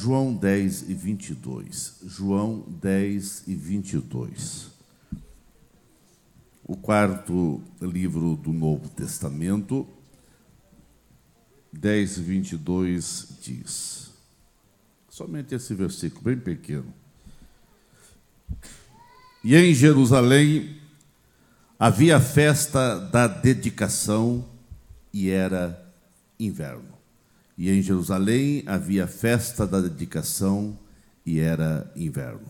João 10 e 22. João 10 e 22. O quarto livro do Novo Testamento, 10 e 22 diz. Somente esse versículo, bem pequeno. E em Jerusalém havia a festa da dedicação e era inverno. E em Jerusalém havia festa da dedicação e era inverno.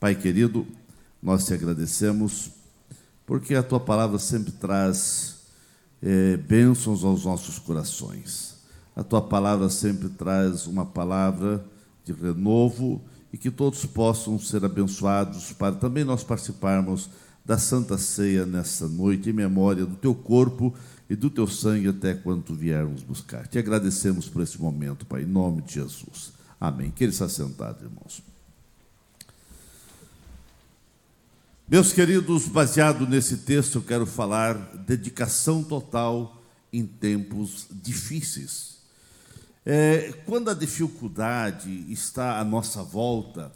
Pai querido, nós te agradecemos porque a tua palavra sempre traz é, bênçãos aos nossos corações. A tua palavra sempre traz uma palavra de renovo e que todos possam ser abençoados para também nós participarmos da Santa Ceia nesta noite em memória do teu corpo e do teu sangue até quando viermos buscar. Te agradecemos por esse momento, Pai, em nome de Jesus. Amém. Que ele está sentado, irmãos. Meus queridos, baseado nesse texto, eu quero falar dedicação total em tempos difíceis. É, quando a dificuldade está à nossa volta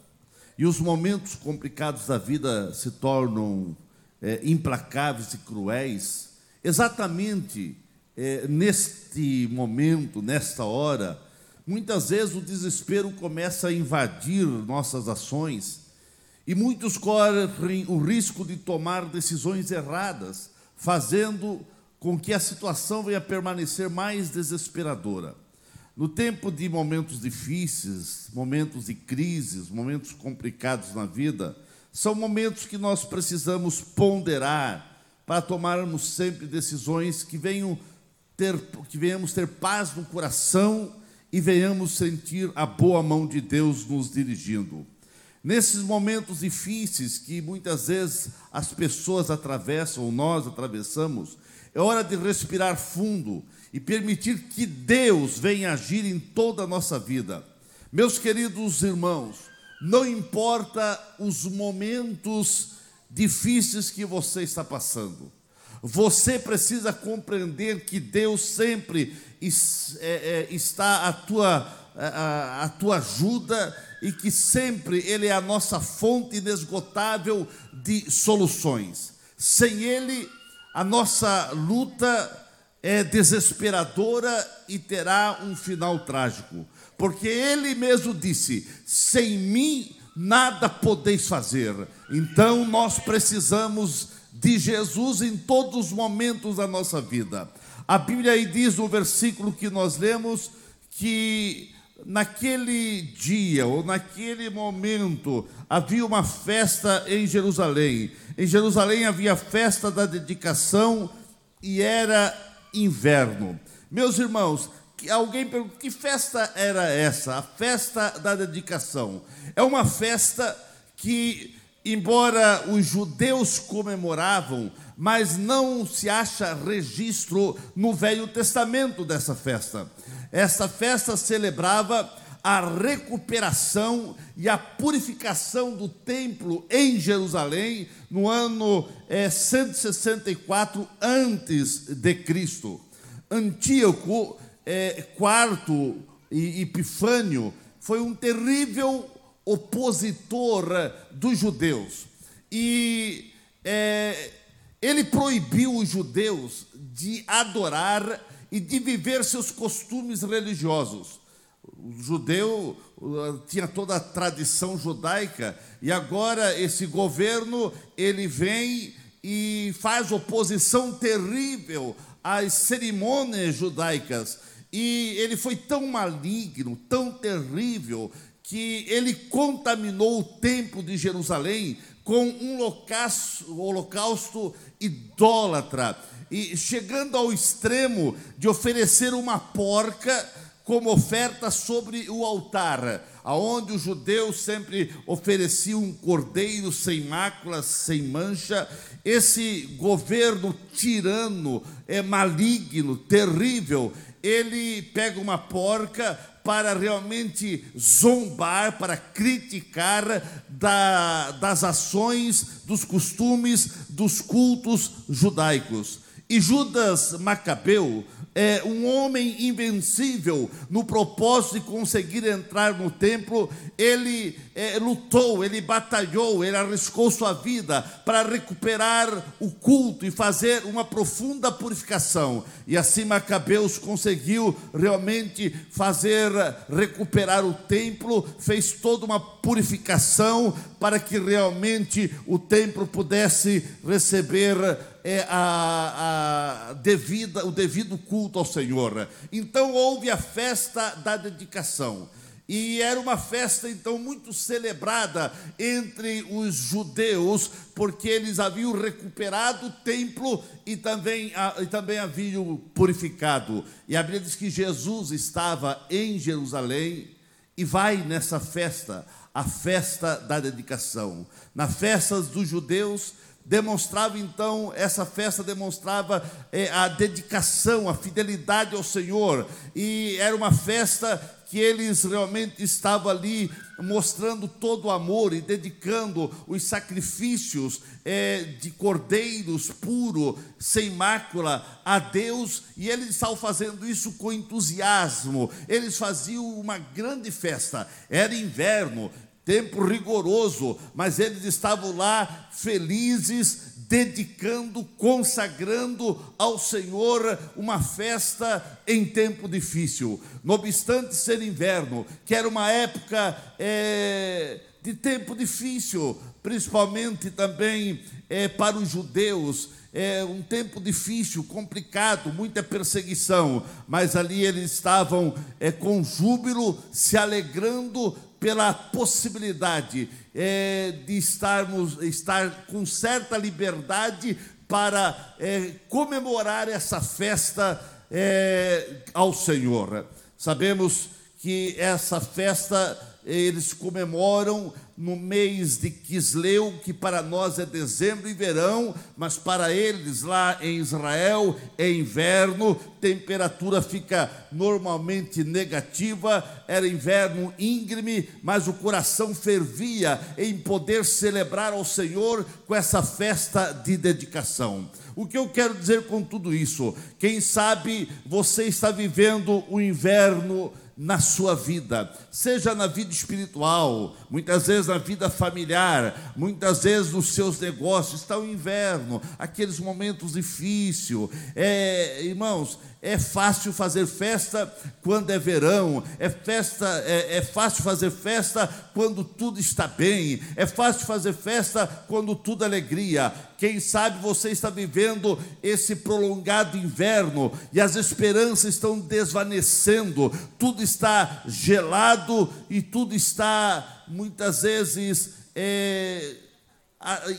e os momentos complicados da vida se tornam é, implacáveis e cruéis, exatamente é, neste momento, nesta hora, muitas vezes o desespero começa a invadir nossas ações e muitos correm o risco de tomar decisões erradas, fazendo com que a situação venha a permanecer mais desesperadora. No tempo de momentos difíceis, momentos de crises, momentos complicados na vida, são momentos que nós precisamos ponderar para tomarmos sempre decisões que venham ter, que venhamos ter paz no coração e venhamos sentir a boa mão de Deus nos dirigindo. Nesses momentos difíceis que muitas vezes as pessoas atravessam, ou nós atravessamos, é hora de respirar fundo e permitir que Deus venha agir em toda a nossa vida. Meus queridos irmãos, não importa os momentos difíceis que você está passando, você precisa compreender que Deus sempre é, é, está à tua, à, tua ajuda e que sempre Ele é a nossa fonte inesgotável de soluções. Sem Ele, a nossa luta é desesperadora e terá um final trágico, porque ele mesmo disse: sem mim nada podeis fazer. Então nós precisamos de Jesus em todos os momentos da nossa vida. A Bíblia aí diz no versículo que nós lemos que naquele dia ou naquele momento havia uma festa em Jerusalém. Em Jerusalém havia festa da dedicação e era inverno. Meus irmãos, alguém pergunta: que festa era essa? A festa da dedicação. É uma festa que, embora os judeus comemoravam, mas não se acha registro no Velho Testamento dessa festa. Essa festa celebrava a recuperação e a purificação do templo em Jerusalém no ano é, 164 antes de Cristo. Antíoco é, IV e Epifânio foi um terrível opositor dos judeus e é, ele proibiu os judeus de adorar e de viver seus costumes religiosos. O judeu tinha toda a tradição judaica e agora esse governo ele vem e faz oposição terrível às cerimônias judaicas. E ele foi tão maligno, tão terrível, que ele contaminou o templo de Jerusalém com um holocausto, idólatra, e chegando ao extremo de oferecer uma porca como oferta sobre o altar, aonde os judeus sempre ofereciam um cordeiro sem máculas, sem mancha. Esse governo tirano, é maligno, terrível, ele pega uma porca para realmente zombar, para criticar da, das ações, dos costumes, dos cultos judaicos. E Judas Macabeu é um homem invencível no propósito de conseguir entrar no templo. Ele é, lutou, ele batalhou, ele arriscou sua vida para recuperar o culto e fazer uma profunda purificação. E assim Macabeus conseguiu realmente fazer recuperar o templo, fez toda uma purificação para que realmente o templo pudesse receber é, a, a devida, o devido culto ao Senhor. Então houve a festa da dedicação. E era uma festa então muito celebrada entre os judeus, porque eles haviam recuperado o templo e também, e também haviam purificado. E a Bíblia diz que Jesus estava em Jerusalém e vai nessa festa, a festa da dedicação. Na festa dos judeus, demonstrava então, essa festa demonstrava é, a dedicação, a fidelidade ao Senhor, e era uma festa que eles realmente estavam ali mostrando todo o amor e dedicando os sacrifícios é, de cordeiros puro, sem mácula, a Deus, e eles estavam fazendo isso com entusiasmo. Eles faziam uma grande festa. Era inverno, tempo rigoroso, mas eles estavam lá felizes, dedicando, consagrando ao Senhor uma festa em tempo difícil. No obstante ser inverno, que era uma época é, de tempo difícil, principalmente também é, para os judeus, é um tempo difícil, complicado, muita perseguição, mas ali eles estavam é, com júbilo, se alegrando pela possibilidade é, de estarmos estar com certa liberdade para é, comemorar essa festa é, ao Senhor. Sabemos que essa festa eles comemoram no mês de Quisleu, que para nós é dezembro e verão, mas para eles lá em Israel é inverno, temperatura fica normalmente negativa, era inverno íngreme, mas o coração fervia em poder celebrar ao Senhor com essa festa de dedicação. O que eu quero dizer com tudo isso? Quem sabe você está vivendo o inverno na sua vida, seja na vida espiritual, muitas vezes na vida familiar, muitas vezes nos seus negócios, está o inverno, aqueles momentos difíceis. É, irmãos, é fácil fazer festa quando é verão, é, festa, é, é, fácil fazer festa quando tudo está bem, é fácil fazer festa quando tudo é alegria. Quem sabe você está vivendo esse prolongado inverno e as esperanças estão desvanecendo, tudo está gelado e tudo está muitas vezes. É,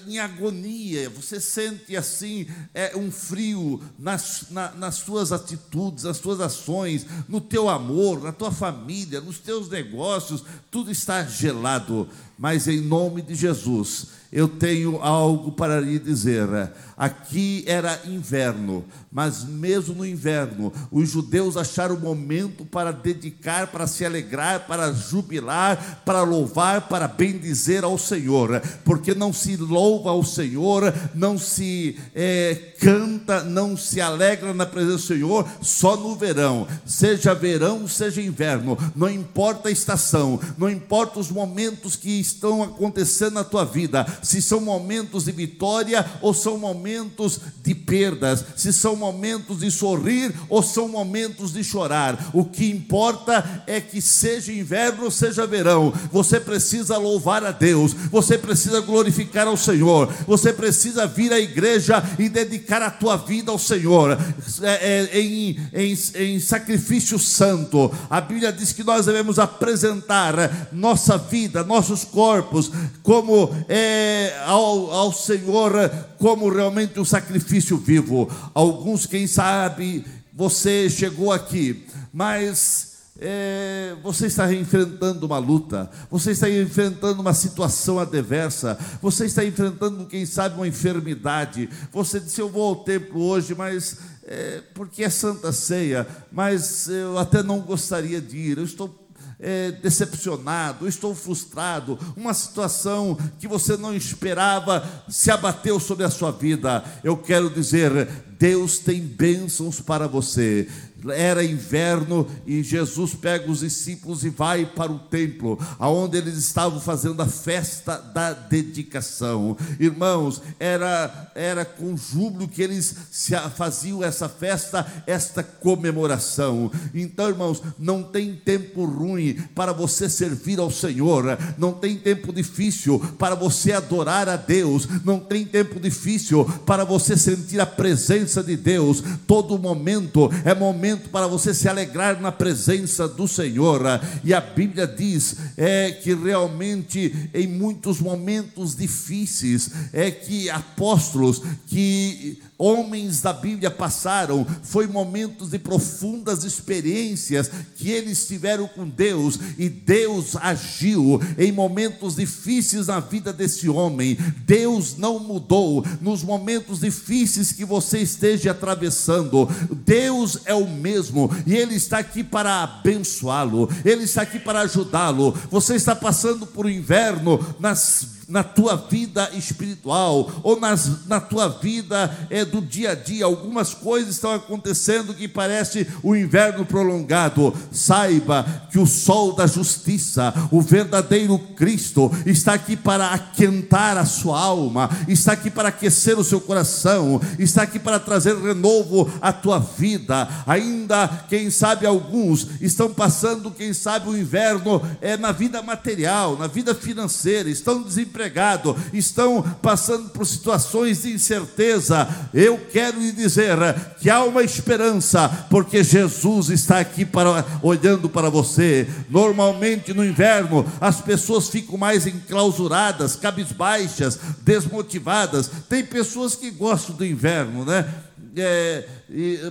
em agonia, você sente assim é, um frio nas, na, nas suas atitudes, nas suas ações, no teu amor, na tua família, nos teus negócios, tudo está gelado. Mas em nome de Jesus, eu tenho algo para lhe dizer. Aqui era inverno, mas mesmo no inverno, os judeus acharam o momento para dedicar, para se alegrar, para jubilar, para louvar, para bendizer ao Senhor, porque não se louva ao Senhor, não se é, canta, não se alegra na presença do Senhor só no verão, seja verão, seja inverno, não importa a estação, não importa os momentos que estão acontecendo na tua vida, se são momentos de vitória ou são momentos de perdas, se são momentos de sorrir ou são momentos de chorar. O que importa é que seja inverno seja verão, você precisa louvar a Deus, você precisa glorificar ao Senhor, você precisa vir à igreja e dedicar a tua vida ao Senhor é, é, em, em, em sacrifício santo. A Bíblia diz que nós devemos apresentar nossa vida, nossos corpos, como é, ao, ao Senhor, como realmente um sacrifício vivo. Alguns, quem sabe, você chegou aqui, mas é, você está enfrentando uma luta, você está enfrentando uma situação adversa, você está enfrentando, quem sabe, uma enfermidade. Você disse: Eu vou ao templo hoje, mas é, porque é Santa Ceia, mas eu até não gostaria de ir. Eu estou é, decepcionado, estou frustrado, uma situação que você não esperava se abateu sobre a sua vida. Eu quero dizer, Deus tem bênçãos para você era inverno e Jesus pega os discípulos e vai para o templo, aonde eles estavam fazendo a festa da dedicação. Irmãos, era era com júbilo que eles faziam essa festa, esta comemoração. Então, irmãos, não tem tempo ruim para você servir ao Senhor, não tem tempo difícil para você adorar a Deus, não tem tempo difícil para você sentir a presença de Deus. Todo momento é momento momento para você se alegrar na presença do Senhor. E a Bíblia diz é que realmente em muitos momentos difíceis é que apóstolos que homens da Bíblia passaram, foi momentos de profundas experiências que eles tiveram com Deus e Deus agiu em momentos difíceis na vida desse homem. Deus não mudou nos momentos difíceis que você esteja atravessando. Deus é o mesmo e ele está aqui para abençoá-lo. Ele está aqui para ajudá-lo. Você está passando por um inverno nas na tua vida espiritual ou nas, na tua vida é, do dia a dia. Algumas coisas estão acontecendo que parece o inverno prolongado. Saiba que o sol da justiça, o verdadeiro Cristo, está aqui para aquentar a sua alma, está aqui para aquecer o seu coração, está aqui para trazer renovo à tua vida. Ainda, quem sabe, alguns estão passando, quem sabe, o inverno é na vida material, na vida financeira, estão desempregados desempregado, estão passando por situações de incerteza, eu quero lhe dizer que há uma esperança, porque Jesus está aqui para, olhando para você. Normalmente no inverno as pessoas ficam mais enclausuradas, cabisbaixas, desmotivadas. Tem pessoas que gostam do inverno, né? É,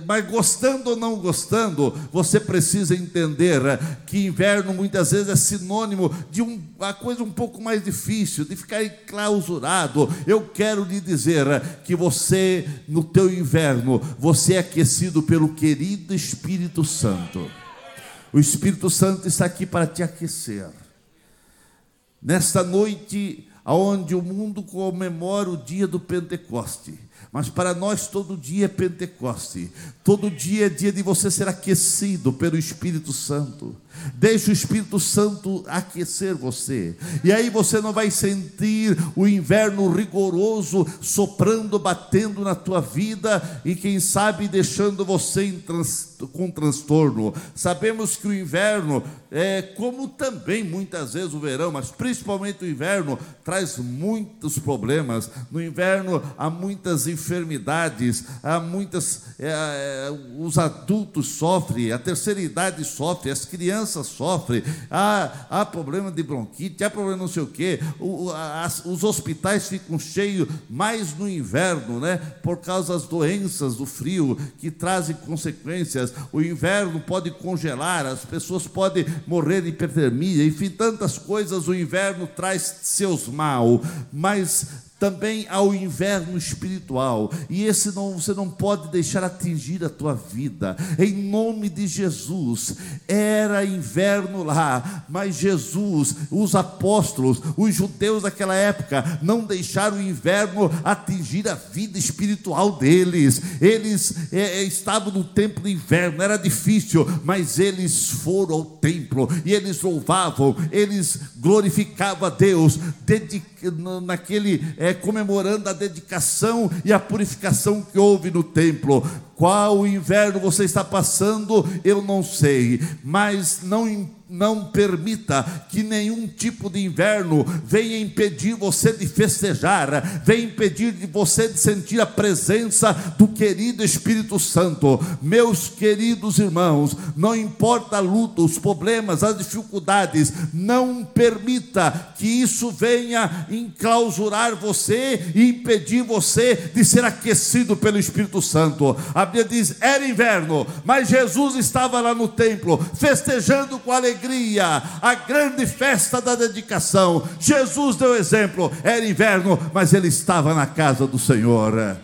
mas gostando ou não gostando, você precisa entender é, que inverno muitas vezes é sinônimo de um, uma coisa um pouco mais difícil, de ficar enclausurado. Eu quero lhe dizer é, que você, no teu inverno, você é aquecido pelo querido Espírito Santo. O Espírito Santo está aqui para te aquecer. Nesta noite, aonde o mundo comemora o dia do Pentecoste, mas para nós todo dia é Pentecoste, todo dia é dia de você ser aquecido pelo Espírito Santo. Deixe o Espírito Santo aquecer você. E aí você não vai sentir o inverno rigoroso soprando, batendo na tua vida e quem sabe deixando você trans, com transtorno. Sabemos que o inverno é como também muitas vezes o verão, mas principalmente o inverno traz muitos problemas. No inverno há muitas enfermidades, há muitas é, é, os adultos sofrem, a terceira idade sofre, as crianças criança sofre, há, há problema de bronquite, há problema não sei o quê, o, as, os hospitais ficam cheios mais no inverno, né? Por causa das doenças do frio que trazem consequências. O inverno pode congelar, as pessoas podem morrer de hipertermia, enfim, tantas coisas o inverno traz seus mal, mas também ao inverno espiritual, e esse não você não pode deixar atingir a tua vida. Em nome de Jesus, era inverno lá, mas Jesus, os apóstolos, os judeus daquela época não deixaram o inverno atingir a vida espiritual deles. Eles é, é estavam no tempo de inverno, era difícil, mas eles foram ao templo e eles louvavam, eles glorificavam a Deus, naquele é, comemorando a dedicação e a purificação que houve no templo. Qual inverno você está passando, eu não sei, mas não não permita que nenhum tipo de inverno venha impedir você de festejar, venha impedir de você de sentir a presença do querido Espírito Santo. Meus queridos irmãos, não importa a luta, os problemas, as dificuldades, não permita que isso venha enclausurar você e impedir você de ser aquecido pelo Espírito Santo. A Bíblia diz: era inverno, mas Jesus estava lá no templo, festejando com alegria a grande festa da dedicação. Jesus deu exemplo, era inverno, mas ele estava na casa do Senhor.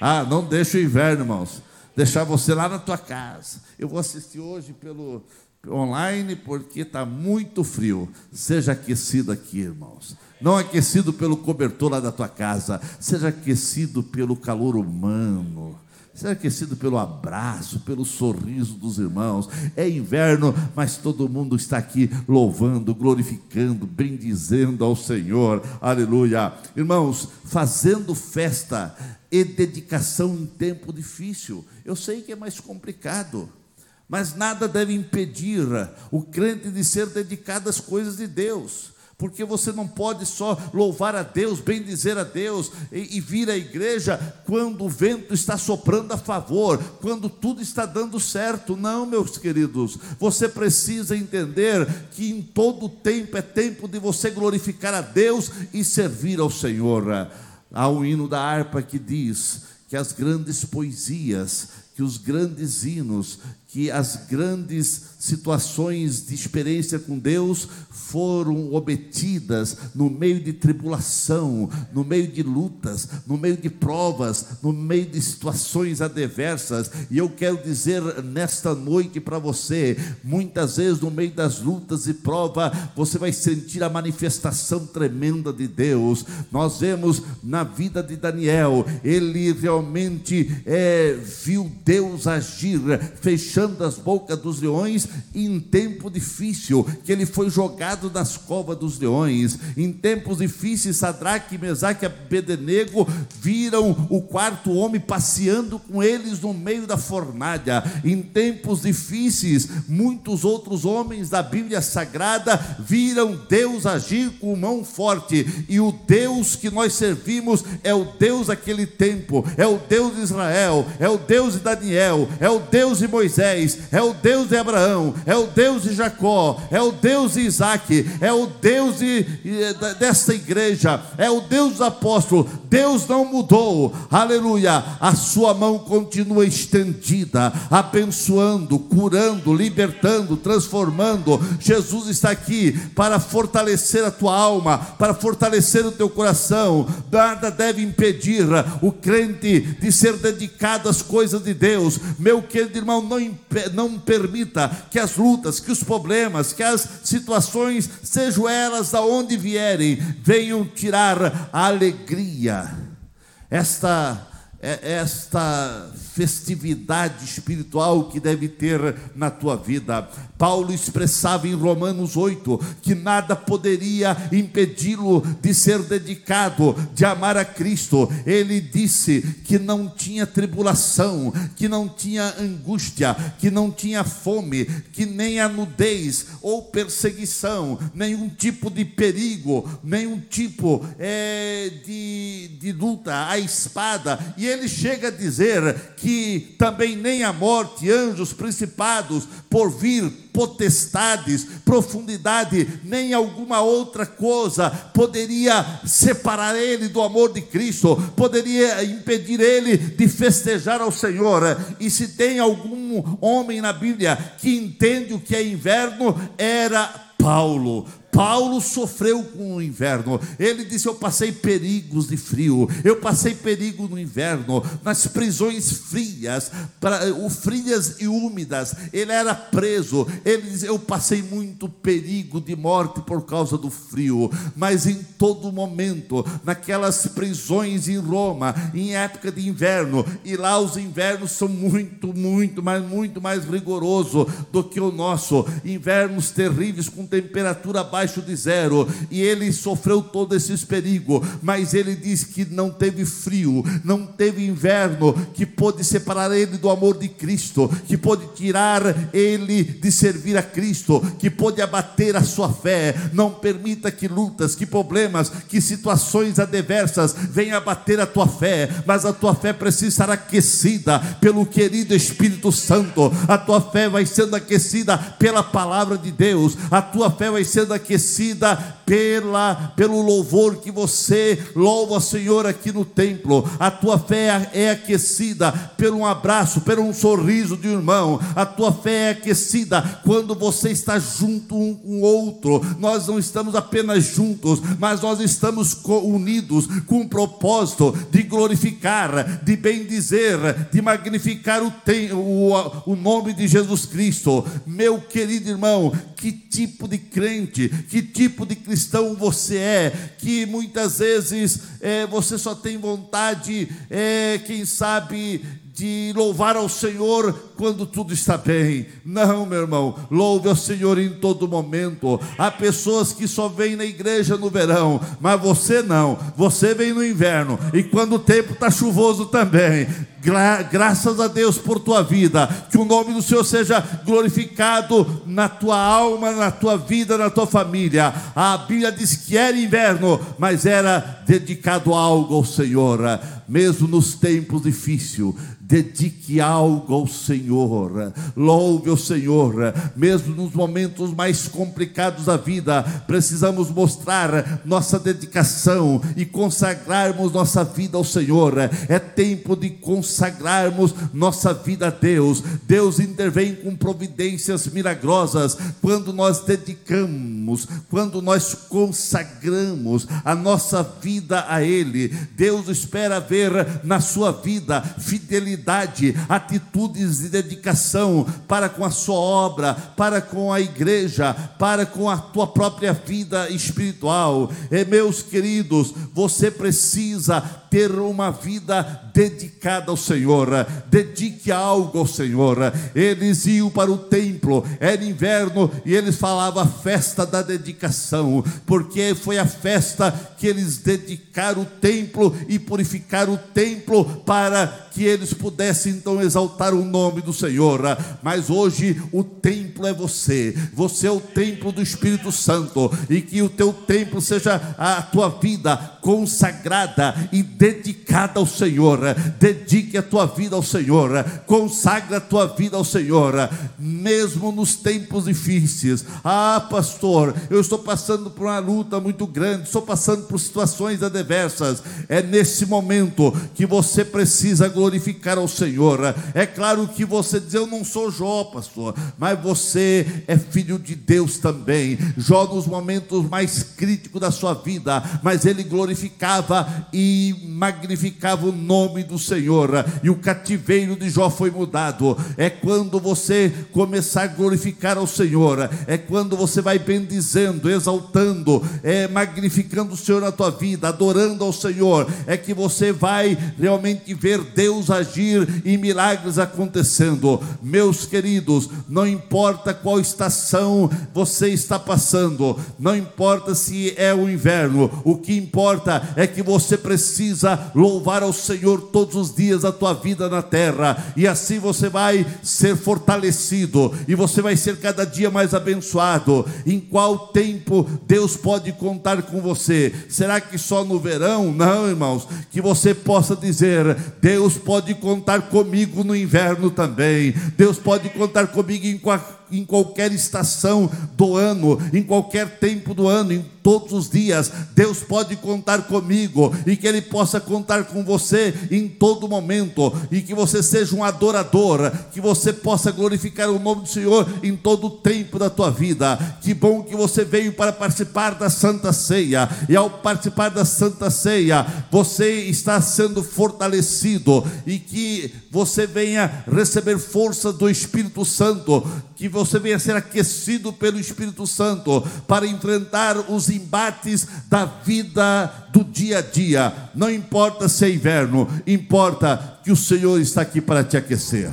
Ah, não deixa o inverno, irmãos. Deixar você lá na tua casa. Eu vou assistir hoje pelo, online porque está muito frio. Seja aquecido aqui, irmãos. Não aquecido pelo cobertor lá da tua casa, seja aquecido pelo calor humano. Seja aquecido pelo abraço, pelo sorriso dos irmãos. É inverno, mas todo mundo está aqui louvando, glorificando, bendizendo ao Senhor. Aleluia. Irmãos, fazendo festa e dedicação em tempo difícil. Eu sei que é mais complicado. Mas nada deve impedir o crente de ser dedicado às coisas de Deus porque você não pode só louvar a Deus, bendizer a Deus e, e, vir à igreja quando o vento está soprando a favor, quando tudo está dando certo. Não, meus queridos, você precisa entender que em todo tempo é tempo de você glorificar a Deus e servir ao Senhor. Há um hino da harpa que diz que as grandes poesias, que os grandes hinos, que as grandes situações de experiência com Deus foram obtidas no meio de tribulação, no meio de lutas, no meio de provas, no meio de situações adversas. E eu quero dizer nesta noite para você, muitas vezes no meio das lutas e provas, você vai sentir a manifestação tremenda de Deus. Nós vemos na vida de Daniel, ele realmente é, viu Deus agir, fechando as bocas dos leões em tempo difícil, que ele foi jogado nas covas dos leões. Em tempos difíceis, Sadraque, Mesaque e Abednego viram o quarto homem passeando com eles no meio da fornalha. Em tempos difíceis, muitos outros homens da Bíblia Sagrada viram Deus agir com mão forte. E o Deus que nós servimos é o Deus daquele tempo, é o Deus de Israel, é o Deus de Daniel, é o Deus de Moisés, é o Deus de Abraão, é o Deus de Jacó, é o Deus de Isaac, é o Deus de, desta igreja, é o Deus do apóstolo. Deus não mudou, aleluia. A sua mão continua estendida, abençoando, curando, libertando, transformando. Jesus está aqui para fortalecer a tua alma, para fortalecer o teu coração. Nada deve impedir o crente de ser dedicado às coisas de Deus. Meu querido irmão, não, não permita que as lutas, que os problemas, que as situações, sejam elas da onde vierem, venham tirar a alegria. Esta é, esta festividade espiritual que deve ter na tua vida. Paulo expressava em Romanos 8 que nada poderia impedi-lo de ser dedicado, de amar a Cristo. Ele disse que não tinha tribulação, que não tinha angústia, que não tinha fome, que nem a nudez ou perseguição, nenhum tipo de perigo, nenhum tipo é, de, de luta, a espada. E ele chega a dizer que também nem a morte, anjos, principados, por vir, potestades, profundidade, nem alguma outra coisa poderia separar ele do amor de Cristo, poderia impedir ele de festejar ao Senhor. E se tem algum homem na Bíblia que entende o que é inverno, era Paulo. Paulo sofreu com o inverno. Ele disse: Eu passei perigos de frio, eu passei perigo no inverno, nas prisões frias, pra, frias e úmidas. Ele era preso. Ele diz: Eu passei muito perigo de morte por causa do frio. Mas em todo momento, naquelas prisões em Roma, em época de inverno, e lá os invernos são muito, muito, mas muito mais rigoroso do que o nosso. Invernos terríveis com temperatura baixa abaixo de zero, e ele sofreu todos esses perigos, mas ele diz que não teve frio, não teve inverno que pôde separar ele do amor de Cristo, que pôde tirar ele de servir a Cristo, que pôde abater a sua fé. Não permita que lutas, que problemas, que situações adversas venham abater a tua fé, mas a tua fé precisa estar aquecida pelo querido Espírito Santo. A tua fé vai sendo aquecida pela palavra de Deus, a tua fé vai sendo aquecida aquecida pela, pelo louvor que você louva Senhor aqui no templo. A tua fé é aquecida pelo um abraço, pelo um sorriso de um irmão. A tua fé é aquecida quando você está junto um com o outro. Nós não estamos apenas juntos, mas nós estamos unidos com o propósito de glorificar, de bendizer, de magnificar o, o, o nome de Jesus Cristo. Meu querido irmão, que tipo de crente, que tipo de cristão você é, que muitas vezes é, você só tem vontade, é, quem sabe, de louvar ao Senhor quando tudo está bem. Não, meu irmão, louve ao Senhor em todo momento. Há pessoas que só vêm na igreja no verão, mas você não. Você vem no inverno e quando o tempo está chuvoso também. Gra graças a Deus por tua vida, que o nome do Senhor seja glorificado na tua alma, na tua vida, na tua família. A Bíblia diz que era inverno, mas era dedicado a algo ao Senhor, mesmo nos tempos difíceis dedique algo ao Senhor, louve o Senhor, mesmo nos momentos mais complicados da vida, precisamos mostrar nossa dedicação e consagrarmos nossa vida ao Senhor. É tempo de consagrarmos nossa vida a Deus. Deus intervém com providências milagrosas quando nós dedicamos, quando nós consagramos a nossa vida a Ele. Deus espera ver na sua vida fidelidade atitudes de dedicação para com a sua obra, para com a igreja, para com a tua própria vida espiritual. E meus queridos, você precisa ter uma vida dedicada ao Senhor. Dedique algo ao Senhor. Eles iam para o templo, era inverno e eles falavam a festa da dedicação, porque foi a festa que eles dedicaram o templo e purificaram o templo para que eles pudessem então exaltar o nome do Senhor. Mas hoje o templo é você, você é o templo do Espírito Santo, e que o teu templo seja a tua vida consagrada e dedicada ao Senhor. Dedique a tua vida ao Senhor, consagra a tua vida ao Senhor, mesmo nos tempos difíceis. Ah, pastor, eu estou passando por uma luta muito grande, estou passando por situações adversas. É nesse momento que você precisa glorificar ao Senhor. É claro que você diz, eu não sou Jó, pastor, mas você é filho de Deus também. Jó, nos momentos mais críticos da sua vida, mas ele glorificava e magnificava o nome do Senhor, e o cativeiro de Jó foi mudado. É quando você começar a glorificar ao Senhor, é quando você vai bendizendo, exaltando, é, magnificando o Senhor na tua vida, adorando ao Senhor, é que você vai realmente ver Deus agir e milagres acontecendo. Meus queridos, não importa qual estação você está passando, não importa se é o inverno, o que importa é que você precisa louvar ao Senhor todos os dias da tua vida na terra, e assim você vai ser fortalecido, e você vai ser cada dia mais abençoado. Em qual tempo Deus pode contar com você? Será que só no verão? Não, irmãos, que você possa dizer: Deus pode contar comigo no inverno também, Deus pode contar comigo em qualquer em qualquer estação do ano, em qualquer tempo do ano, em todos os dias. Deus pode contar comigo e que Ele possa contar com você em todo momento e que você seja um adorador, que você possa glorificar o nome do Senhor em todo o tempo da tua vida. Que bom que você veio para participar da Santa Ceia e ao participar da Santa Ceia, você está sendo fortalecido e que você venha receber força do Espírito Santo, que você você venha ser aquecido pelo Espírito Santo para enfrentar os embates da vida do dia a dia. Não importa se é inverno, importa que o Senhor está aqui para te aquecer.